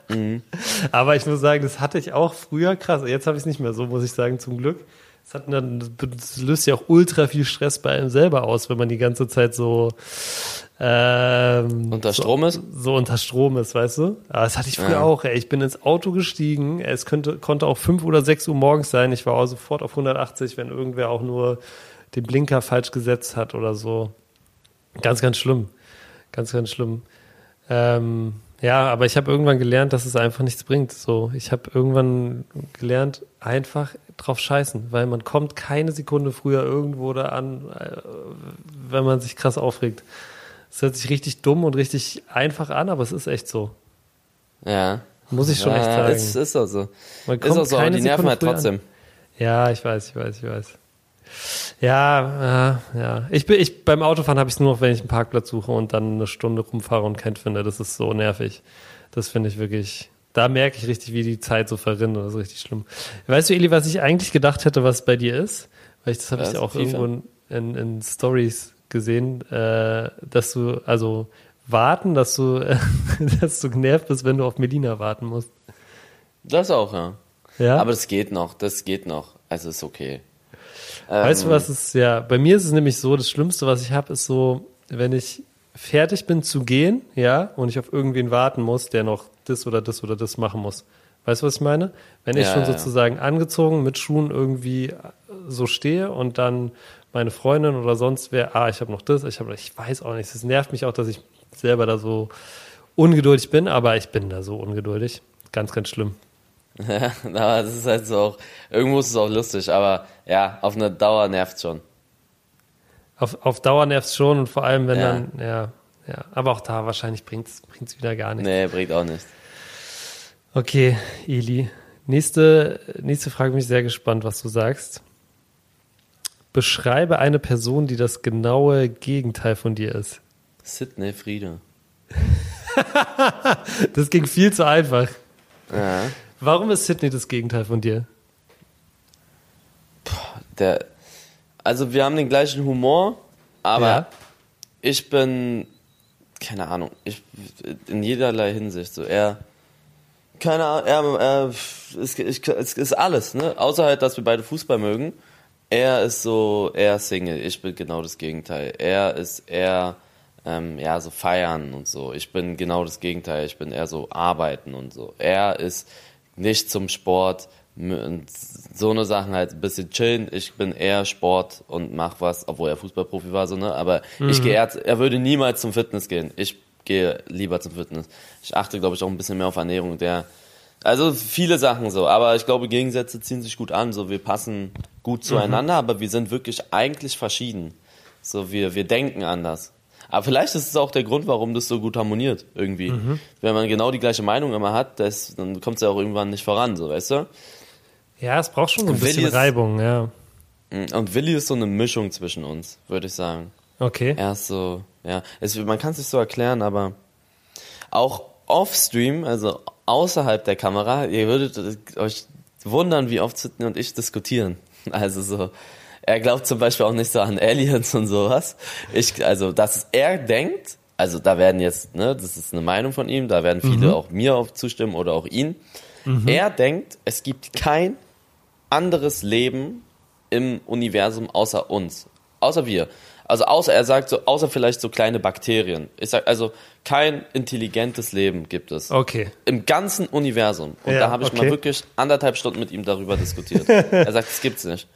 Mhm. Aber ich muss sagen, das hatte ich auch früher krass. Jetzt habe ich es nicht mehr so, muss ich sagen, zum Glück. Es hat dann, das löst ja auch ultra viel Stress bei einem selber aus, wenn man die ganze Zeit so ähm, Unter so, Strom ist? so unter Strom ist, weißt du? Aber das hatte ich früher Ja. auch. Ey. Ich bin ins Auto gestiegen. Es könnte, konnte auch 5 oder 6 Uhr morgens sein. Ich war auch sofort auf 180, wenn irgendwer auch nur den Blinker falsch gesetzt hat oder so. Ganz, ganz schlimm. Ganz, ganz schlimm. Ähm, ja, aber ich habe irgendwann gelernt, dass es einfach nichts bringt. So, ich habe irgendwann gelernt, einfach drauf scheißen, weil man kommt keine Sekunde früher irgendwo da an, äh, wenn man sich krass aufregt. Es hört sich richtig dumm und richtig einfach an, aber es ist echt so. Ja. Muss ich schon ja, echt sagen. Ist, ist auch so. Man Ist kommt auch so, aber keine die nerven Sekunde halt früher an. trotzdem. Ja, ich weiß, ich weiß, ich weiß. Ja, ja, ja. Ich bin, ich, beim Autofahren habe ich es nur noch, wenn ich einen Parkplatz suche und dann eine Stunde rumfahre und keinen finde. Das ist so nervig. Das finde ich wirklich. Da merke ich richtig, wie die Zeit so verrinnt. Das ist richtig schlimm. Weißt du, Eli, was ich eigentlich gedacht hätte, was bei dir ist? Weil ich, das habe ich auch irgendwo in, in, in Stories gesehen, äh, dass du, also warten, dass du, dass du genervt bist, wenn du auf Melina warten musst. Das auch, ja. Ja. Aber das geht noch, das geht noch. Also ist okay. Weißt Ähm, du, was ist, ja, bei mir ist es nämlich so, das Schlimmste, was ich habe, ist so, wenn ich fertig bin zu gehen, ja, und ich auf irgendwen warten muss, der noch das oder das oder das machen muss. Weißt du, was ich meine? Wenn ich Ja, schon sozusagen angezogen mit Schuhen irgendwie so stehe und dann meine Freundin oder sonst wer, ah, ich habe noch das, ich habe, ich weiß auch nicht, es nervt mich auch, dass ich selber da so ungeduldig bin, aber ich bin da so ungeduldig. Ganz, ganz schlimm. Ja, aber das ist halt so auch, irgendwo ist es auch lustig, aber ja, auf eine Dauer nervt schon. Auf, auf Dauer nervt schon und vor allem, wenn Ja. dann, ja, ja. Aber auch da wahrscheinlich bringt es wieder gar nichts. Nee, bringt auch nichts. Okay, Eli. Nächste, nächste Frage bin ich sehr gespannt, was du sagst. Beschreibe eine Person, die das genaue Gegenteil von dir ist. Sidney Friede. Das ging viel zu einfach. Ja. Warum ist Sydney das Gegenteil von dir? Der, also wir haben den gleichen Humor, aber Ja. ich bin, keine Ahnung, ich, in jederlei Hinsicht so, er, keine Ahnung, er, er es, ich, es ist alles, ne, außer halt, dass wir beide Fußball mögen. Er ist so, er ist Single, ich bin genau das Gegenteil. Er ist eher, ähm, ja, so feiern und so. Ich bin genau das Gegenteil, ich bin eher so arbeiten und so. Er ist nicht zum Sport, so eine Sachen halt ein bisschen chillen. Ich bin eher Sport und mach was, obwohl er Fußballprofi war, so, ne? Aber ich gehe eher, er würde niemals zum Fitness gehen. Ich gehe lieber zum Fitness. Ich achte, glaube ich, auch ein bisschen mehr auf Ernährung. Der, also viele Sachen so, aber ich glaube, Gegensätze ziehen sich gut an. So, wir passen gut zueinander, aber wir sind wirklich eigentlich verschieden. So, wir, wir denken anders. Aber vielleicht ist es auch der Grund, warum das so gut harmoniert, irgendwie. Wenn man genau die gleiche Meinung immer hat, das, dann kommt es ja auch irgendwann nicht voran, so, weißt du? Ja, es braucht schon so ein Willi bisschen ist- Reibung, ja. Und Willi ist so eine Mischung zwischen uns, würde ich sagen. Okay. Er ist so, ja, es, man kann es nicht so erklären, aber auch off-stream, also außerhalb der Kamera, ihr würdet euch wundern, wie oft Sidney und ich diskutieren. Also so, er glaubt zum Beispiel auch nicht so an Aliens und sowas. Ich, also, dass er denkt, also da werden jetzt, ne, das ist eine Meinung von ihm, da werden viele auch mir auf zustimmen oder auch ihn. Er denkt, es gibt kein anderes Leben im Universum außer uns. Außer wir. Also außer, er sagt so, außer vielleicht so kleine Bakterien. Ich sag, also kein intelligentes Leben gibt es. Okay. Im ganzen Universum. Und Ja, da habe ich okay. mal wirklich anderthalb Stunden mit ihm darüber diskutiert. er sagt, es gibt's nicht.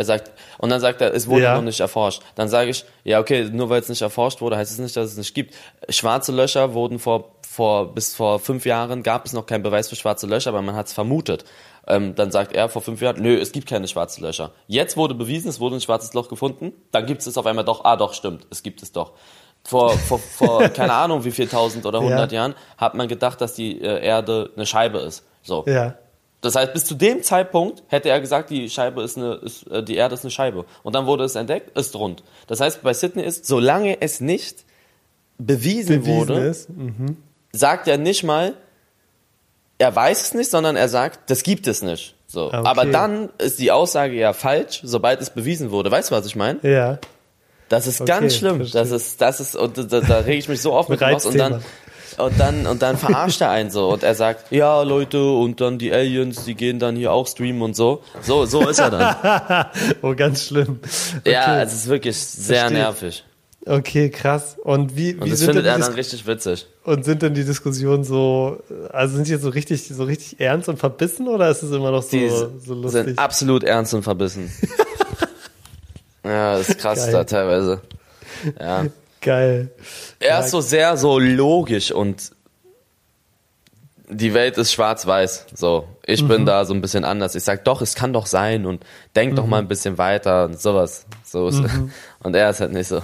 Er sagt, und dann sagt er, es wurde Ja. noch nicht erforscht. Dann sage ich, ja, okay, nur weil es nicht erforscht wurde, heißt es nicht, dass es nicht gibt. Schwarze Löcher wurden vor, vor, bis vor fünf Jahren gab es noch keinen Beweis für schwarze Löcher, aber man hat es vermutet. Ähm, dann sagt er vor fünf Jahren, nö, es gibt keine schwarzen Löcher. Jetzt wurde bewiesen, es wurde ein schwarzes Loch gefunden, dann gibt es es auf einmal doch, ah doch, stimmt, es gibt es doch. Vor, vor, vor keine Ahnung wie viel tausend oder hundert Ja. Jahren hat man gedacht, dass die äh, Erde eine Scheibe ist. So. Ja. Das heißt, bis zu dem Zeitpunkt hätte er gesagt, die Scheibe ist eine, ist, äh, die Erde ist eine Scheibe. Und dann wurde es entdeckt, ist rund. Das heißt, bei Sydney ist, solange es nicht bewiesen, Bewiesen wurde. Mhm. sagt er nicht mal, er weiß es nicht, sondern er sagt, das gibt es nicht. So. Okay. Aber dann ist die Aussage ja falsch, sobald es bewiesen wurde. Weißt du, was ich meine? Ja. Das ist Okay, ganz schlimm. verstehe. Das ist, das ist, und da, da rege ich mich so auf mit dem aus und dann, und dann, und dann verarscht er einen so und er sagt, ja, Leute, und dann die Aliens, die gehen dann hier auch streamen und so. So, so ist er dann. Oh, ganz schlimm. Okay. Ja, es ist wirklich sehr Verstehe. nervig. okay, krass. Und wie, Und wie das sind findet denn er dann richtig witzig. und sind denn die Diskussionen so, also sind die jetzt so richtig, so richtig ernst und verbissen oder ist es immer noch so, Die so lustig? sind absolut ernst und verbissen. ja, das ist krass Geil. da teilweise. Ja. Geil. Er ist so sehr so logisch und die Welt ist schwarz-weiß. So, ich Mhm. bin da so ein bisschen anders. Ich sag doch, es kann doch sein und denk Mhm. doch mal ein bisschen weiter und sowas. So ist und er ist halt nicht so.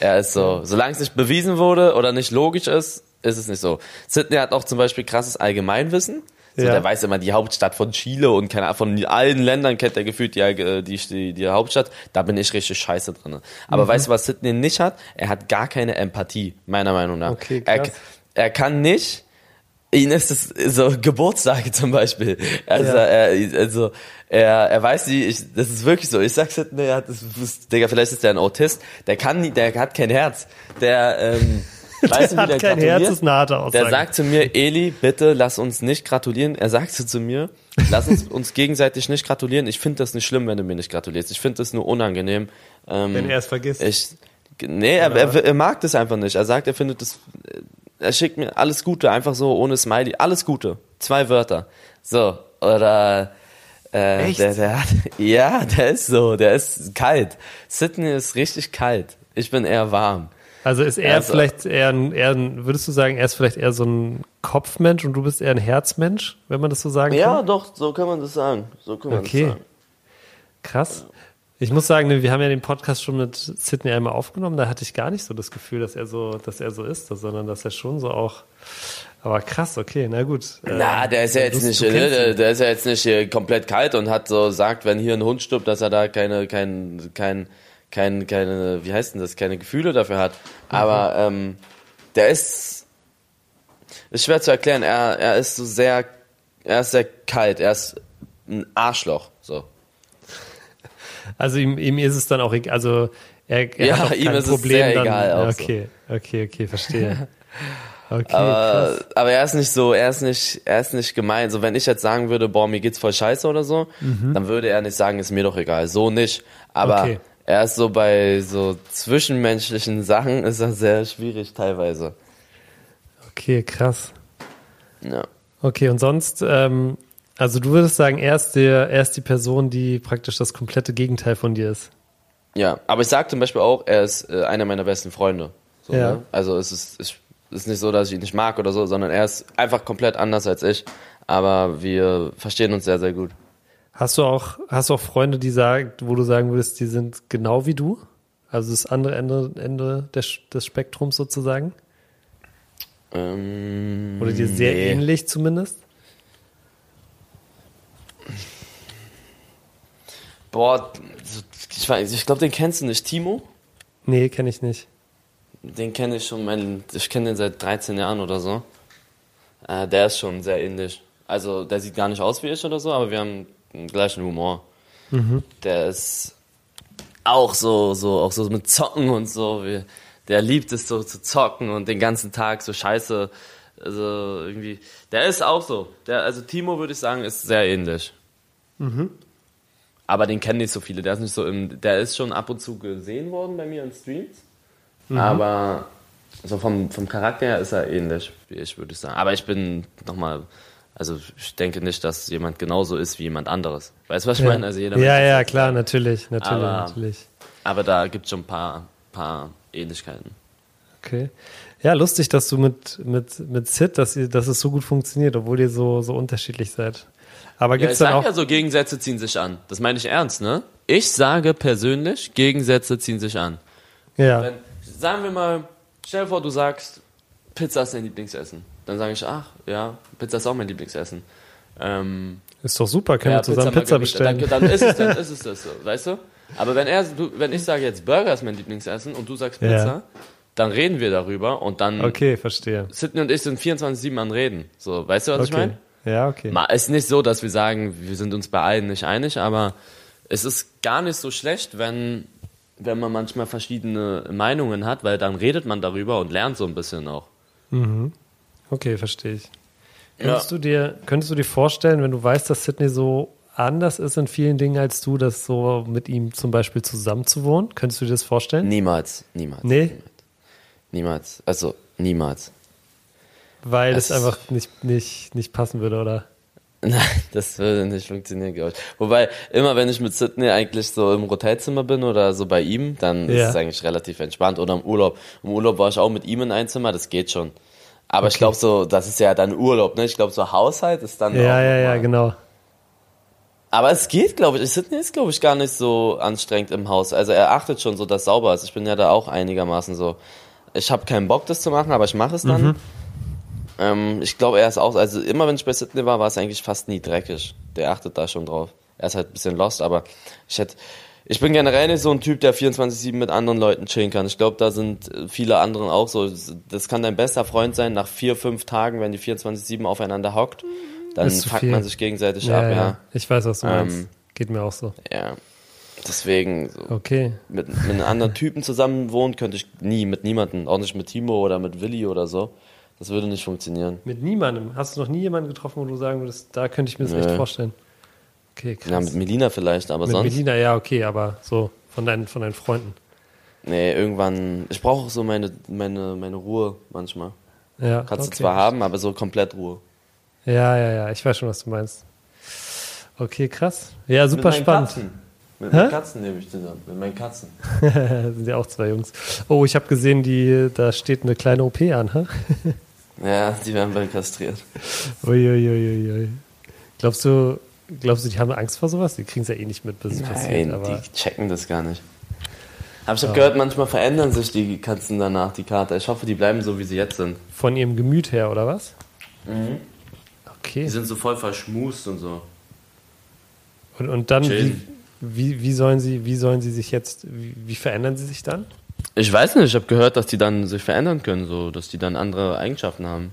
Er ist so, solange es nicht bewiesen wurde oder nicht logisch ist, ist es nicht so. Sidney hat auch zum Beispiel krasses Allgemeinwissen. So, Ja. Der weiß immer die Hauptstadt von Chile und keine Ahnung, von allen Ländern kennt er gefühlt die, die, die, die Hauptstadt. Da bin ich richtig scheiße drin. Aber Mhm. weißt du, was Sidney nicht hat? Er hat gar keine Empathie, meiner Meinung nach. Okay, er, krass. er kann nicht, ihn ist es so Geburtstage zum Beispiel. Also, Ja. er, also er, er weiß nie, ich, das ist wirklich so. Ich sag's Sidney, er hat, das, Digga, vielleicht ist der ein Autist. Der kann der hat kein Herz. Der, ähm, weißt du, wie Hat der kein gratuliert? Herz, ist eine harte Aussage. Der sagt zu mir, Eli, bitte lass uns nicht gratulieren. Er sagte zu mir, lass uns uns gegenseitig nicht gratulieren. Ich finde das nicht schlimm, wenn du mir nicht gratulierst. Ich finde das nur unangenehm. Ähm, Wenn er es vergisst. Ich, nee, er, er, er mag das einfach nicht. Er sagt, er findet das, er schickt mir alles Gute, einfach so ohne Smiley. Alles Gute. Zwei Wörter. So, oder, äh, Echt? Der, der hat, ja, der ist so, der ist kalt. Sydney ist richtig kalt. Ich bin eher warm. Also ist er Also- vielleicht eher ein, eher ein, würdest du sagen, er ist vielleicht eher so ein Kopfmensch und du bist eher ein Herzmensch, wenn man das so sagen Ja, kann? doch, so kann man das sagen. So kann man Okay. das sagen. Krass. Ich muss sagen, ne, wir haben ja den Podcast schon mit Sydney einmal aufgenommen, da hatte ich gar nicht so das Gefühl, dass er so, dass er so ist, sondern dass er schon so auch, aber krass, okay, na gut. Na, der ist ja jetzt du- nicht, du ne, der, ist ja jetzt nicht komplett kalt und hat so sagt, wenn hier ein Hund stirbt, dass er da keine, kein, kein, kein, keine, wie heißt denn das, keine Gefühle dafür hat. Aber ähm, der ist, ist schwer zu erklären. Er, er ist so sehr, er ist sehr kalt. Er ist ein Arschloch. So. Also ihm, ihm ist es dann auch egal, also er, er Ja, hat auch ihm kein ist es Problem sehr dann. egal auch so. okay, okay, okay, verstehe. Okay, Aber, aber er ist nicht so, er ist nicht, er ist nicht gemein. So, wenn ich jetzt sagen würde, boah, mir geht's voll scheiße oder so, dann würde er nicht sagen, ist mir doch egal. So nicht. Aber Mhm. Okay. Er ist so bei so zwischenmenschlichen Sachen ist er sehr schwierig teilweise. Okay, krass. Ja. Okay, und sonst, ähm, also du würdest sagen, er ist, der, er ist die Person, die praktisch das komplette Gegenteil von dir ist. Ja, aber ich sag zum Beispiel auch, er ist äh, einer meiner besten Freunde. So, Ja. ne? Also es ist, es ist nicht so, dass ich ihn nicht mag oder so, sondern er ist einfach komplett anders als ich. Aber wir verstehen uns sehr, sehr gut. Hast du auch, hast du auch Freunde, die sagen, wo du sagen würdest, die sind genau wie du? Also das andere Ende, Ende des, des Spektrums sozusagen? Ähm, Oder dir sehr nee. ähnlich zumindest? Boah, so- ich, weiß- ich glaube, den kennst du nicht. Timo? Nee, kenne ich nicht. Den kenne ich schon, mein, ich kenne den seit 13 Jahren oder so. Äh, der ist schon sehr ähnlich. Also, der sieht gar nicht aus wie ich oder so, aber wir haben den gleichen Humor. Der ist auch so, so, auch so mit Zocken und so. Wir, der liebt es so zu zocken und den ganzen Tag so scheiße. Also, irgendwie, der ist auch so. Der, also, Timo würde ich sagen, ist sehr ähnlich. Aber den kennen nicht so viele. Der ist nicht so im, der ist schon ab und zu gesehen worden bei mir in Streams. Aber so vom, vom Charakter her ist er ähnlich, wie ich würde ich sagen. Aber ich bin nochmal Also ich denke nicht, dass jemand genauso ist wie jemand anderes. Weißt du, was ich Ja. meine? Also jeder ja, ja, halt- klar, natürlich, natürlich, Aber- natürlich. Aber da gibt es schon ein paar, paar Ähnlichkeiten. Okay. Ja, lustig, dass du mit, mit, mit Sid, dass, ihr, dass es so gut funktioniert, obwohl ihr so, so unterschiedlich seid. Aber Ja, gibt's ich dann sag auch. ja so, Gegensätze ziehen sich an. Das meine ich ernst, ne? Ich sage persönlich, Gegensätze ziehen sich an. ja, Wenn, sagen wir mal, stell dir vor, du sagst, Pizza ist dein Lieblingsessen. Dann sage ich, ach, ja, Pizza ist auch mein Lieblingsessen. Ähm, ist doch super, können ja, wir zusammen Pizza, Margarita, bestellen. Dann, dann, ist es, dann ist es das so, weißt du? Aber wenn er, du, wenn ich sage jetzt Burger ist mein Lieblingsessen und du sagst Ja. Pizza, dann reden wir darüber und dann Okay, verstehe. Sidney und ich sind 24-7 an Reden. So, weißt du, was ich Okay. meine? Ja, okay. Ma- ist nicht so, dass wir sagen, wir sind uns bei allen nicht einig, aber es ist gar nicht so schlecht, wenn, wenn man manchmal verschiedene Meinungen hat, weil dann redet man darüber und lernt so ein bisschen auch. Okay, verstehe ich. Ja. Könntest, du dir, könntest du dir vorstellen, wenn du weißt, dass Sydney so anders ist in vielen Dingen als du, das so mit ihm zum Beispiel zusammenzuwohnen? Könntest du dir das vorstellen? Niemals, niemals. Nee? Niemals. Also, niemals. Weil es Es- einfach nicht, nicht, nicht passen würde, oder? Nein, das würde nicht funktionieren, glaube ich. Wobei, immer wenn ich mit Sydney eigentlich so im Hotelzimmer bin oder so bei ihm, dann Ja. ist es eigentlich relativ entspannt. Oder im Urlaub. Im Urlaub war ich auch mit ihm in ein Zimmer, das geht schon. Aber ich glaube so, das ist ja dann Urlaub, ne? Ich glaube so Haushalt ist dann Ja, ja, ja, genau. Aber es geht, glaube ich. Sydney ist, glaube ich, gar nicht so anstrengend im Haus. Also er achtet schon so, dass sauber ist. Ich bin ja da auch einigermaßen so. Ich habe keinen Bock, das zu machen, aber ich mache es dann. Mhm. Ähm, ich glaube, er ist auch, also immer wenn ich bei Sydney war, war es eigentlich fast nie dreckig. Der achtet da schon drauf. Er ist halt ein bisschen lost, aber ich hätte, ich bin generell nicht so ein Typ, der 24-7 mit anderen Leuten chillen kann. Ich glaube, da sind äh, viele anderen auch so. Das kann dein bester Freund sein, nach vier, fünf Tagen, wenn die 24-7 aufeinander hockt. Dann viel. man sich gegenseitig Ja, ab, ja, ja. Ich weiß, was du meinst. Ähm, Geht mir auch so. Ja. Deswegen, so, Okay. mit, mit einem anderen Typen zusammen wohnen könnte ich nie, mit niemandem. Auch nicht mit Timo oder mit Willi oder so. Das würde nicht funktionieren. Mit niemandem. Hast du noch nie jemanden getroffen, wo du sagen würdest, da könnte ich mir das echt Nö. vorstellen? Okay, krass. Ja, mit Melina vielleicht, aber Mit sonst. Melina, ja, okay, aber so von deinen, von deinen Freunden. Nee, irgendwann. Ich brauche auch so meine, meine, meine Ruhe manchmal. Ja, Kannst okay. du zwar haben, aber so komplett Ruhe. Ja, ja, ja, ich weiß schon, was du meinst. Okay, krass. Ja, super mit spannend. Katzen. Mit Hä? meinen Katzen nehme ich zusammen. Mit meinen Katzen. sind ja auch zwei Jungs. Oh, ich habe gesehen, die, da steht eine kleine OP an. Hä? Ja, die werden bald kastriert. Uiuiuiui. Glaubst du, glaubst du, die haben Angst vor sowas? Die kriegen es ja eh nicht mit, bis es passiert. Nein, Aber die checken das gar nicht. Aber ich habe gehört, manchmal verändern sich die Katzen danach, die Kater. Ich hoffe, die bleiben so, wie sie jetzt sind. von ihrem Gemüt her, oder was? Die Okay. sind so voll verschmust und so. Und, und dann, wie, wie, wie, sollen sie, wie sollen sie sich jetzt, wie, wie verändern sie sich dann? Ich weiß nicht, ich habe gehört, dass die dann sich verändern können, so, dass die dann andere Eigenschaften haben.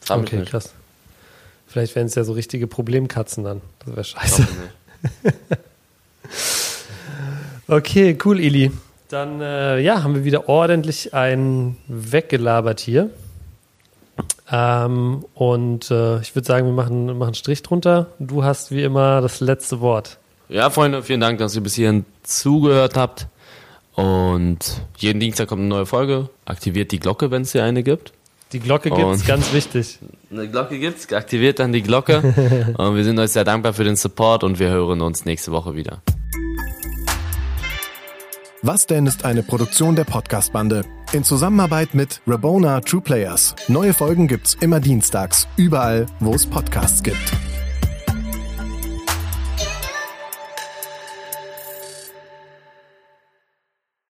Das hab Okay, krass. Vielleicht wären es ja so richtige Problemkatzen dann. Das wäre scheiße. Okay, cool, Ili. Dann äh, ja, haben wir wieder ordentlich einen weggelabert hier. Ähm, und äh, ich würde sagen, wir machen, machen einen Strich drunter. Du hast wie immer das letzte Wort. Ja, Freunde, vielen Dank, dass ihr bis hierhin zugehört habt. Und jeden Dienstag kommt eine neue Folge. Aktiviert die Glocke, wenn es hier eine gibt. Die Glocke gibt's, Und- ganz wichtig. Eine Glocke gibt's, aktiviert dann die Glocke. und wir sind euch sehr dankbar für den Support und wir hören uns nächste Woche wieder. Was denn ist eine Produktion der Podcast-Bande in Zusammenarbeit mit Rabona True Players. Neue Folgen gibt's immer dienstags, überall, wo es Podcasts gibt.